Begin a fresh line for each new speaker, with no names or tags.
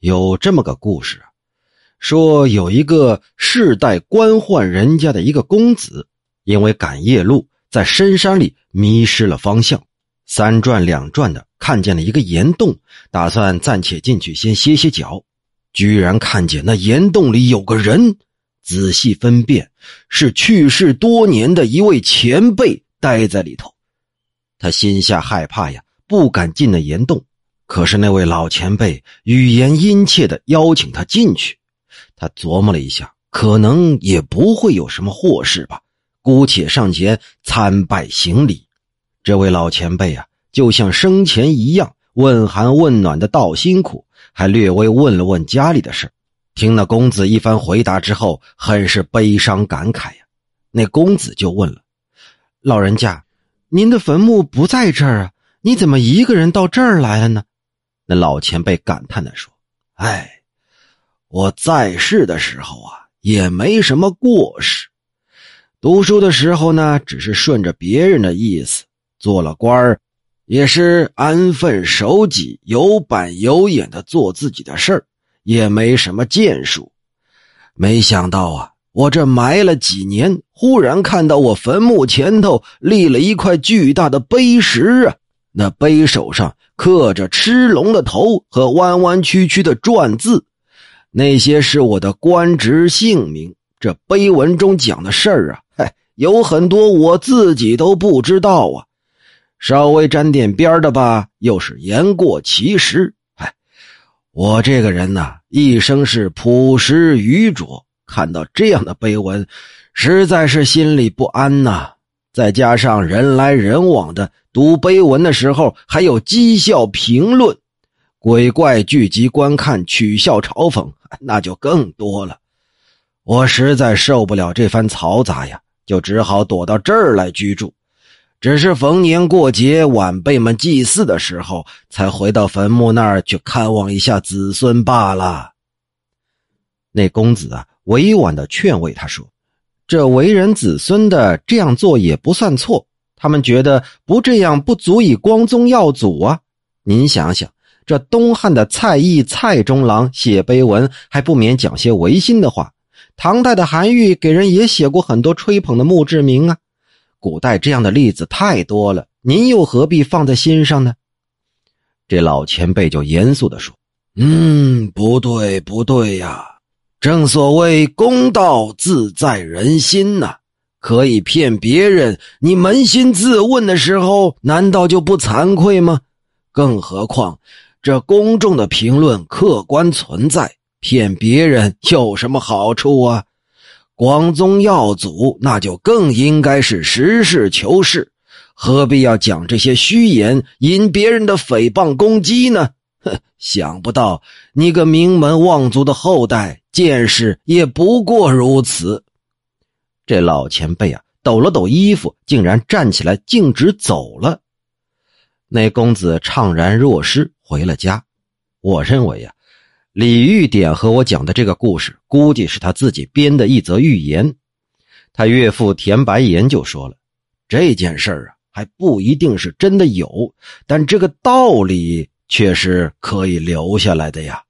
有这么个故事，说有一个世代官宦人家的一个公子，因为赶夜路，在深山里迷失了方向，三转两转的看见了一个岩洞，打算暂且进去先歇歇脚，居然看见那岩洞里有个人，仔细分辨是去世多年的一位前辈待在里头，他心下害怕呀，不敢进那岩洞。可是那位老前辈语言殷切的邀请他进去，他琢磨了一下，可能也不会有什么祸事吧，姑且上前参拜行礼。这位老前辈啊，就像生前一样问寒问暖的道辛苦，还略微问了问家里的事听那公子一番回答之后，很是悲伤感慨呀。那公子就问了：“老人家，您的坟墓不在这儿啊？你怎么一个人到这儿来了呢？”那老前辈感叹的说：“哎，我在世的时候啊，也没什么过失。读书的时候呢，只是顺着别人的意思；做了官儿，也是安分守己、有板有眼的做自己的事儿，也没什么建树。没想到啊，我这埋了几年，忽然看到我坟墓前头立了一块巨大的碑石啊，那碑首上。”刻着吃龙的头和弯弯曲曲的篆字，那些是我的官职姓名。这碑文中讲的事儿啊，嗨，有很多我自己都不知道啊。稍微沾点边的吧，又是言过其实。嗨，我这个人呐，一生是朴实愚拙，看到这样的碑文，实在是心里不安呐。再加上人来人往的。读碑文的时候，还有讥笑评论，鬼怪聚集观看，取笑嘲讽，那就更多了。我实在受不了这番嘈杂呀，就只好躲到这儿来居住。只是逢年过节，晚辈们祭祀的时候，才回到坟墓那儿去看望一下子孙罢了。那公子啊，委婉的劝慰他说：“这为人子孙的这样做也不算错。”他们觉得不这样不足以光宗耀祖啊！您想想，这东汉的蔡邕蔡中郎写碑文，还不免讲些违心的话；唐代的韩愈给人也写过很多吹捧的墓志铭啊。古代这样的例子太多了，您又何必放在心上呢？这老前辈就严肃地说：“嗯，不对，不对呀！正所谓公道自在人心呐。”可以骗别人，你扪心自问的时候，难道就不惭愧吗？更何况，这公众的评论客观存在，骗别人有什么好处啊？光宗耀祖，那就更应该是实事求是，何必要讲这些虚言，引别人的诽谤攻击呢？想不到你个名门望族的后代，见识也不过如此。这老前辈啊，抖了抖衣服，竟然站起来，径直走了。那公子怅然若失，回了家。我认为啊，李玉典和我讲的这个故事，估计是他自己编的一则寓言。他岳父田白岩就说了，这件事儿啊，还不一定是真的有，但这个道理却是可以留下来的呀。